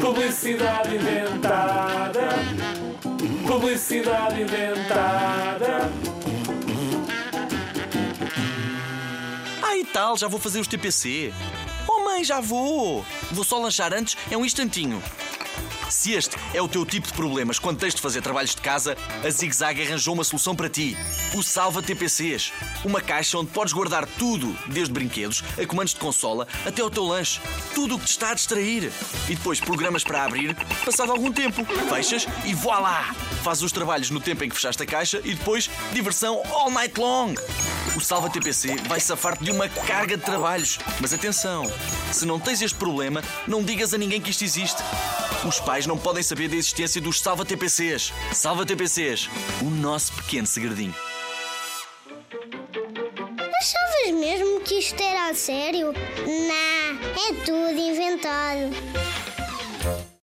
Publicidade inventada. Publicidade inventada. Ah, e tal, já vou fazer os TPC. Oh mãe, já vou. Vou só lanchar antes, é um instantinho. Se este é o teu tipo de problemas quando tens de fazer trabalhos de casa, a Zig Zag arranjou uma solução para ti. O Salva TPCs. Uma caixa onde podes guardar tudo, desde brinquedos a comandos de consola até o teu lanche. Tudo o que te está a distrair. E depois programas para abrir, passado algum tempo. Fechas e voilá! Fazes os trabalhos no tempo em que fechaste a caixa e depois diversão all night long. O Salva TPC vai safar-te de uma carga de trabalhos. Mas atenção, se não tens este problema, não digas a ninguém que isto existe. Os pais não podem saber da existência dos Salva TPCs. Salva TPCs, o nosso pequeno segredinho. Achavas mesmo que isto era a sério? Não, é tudo inventado.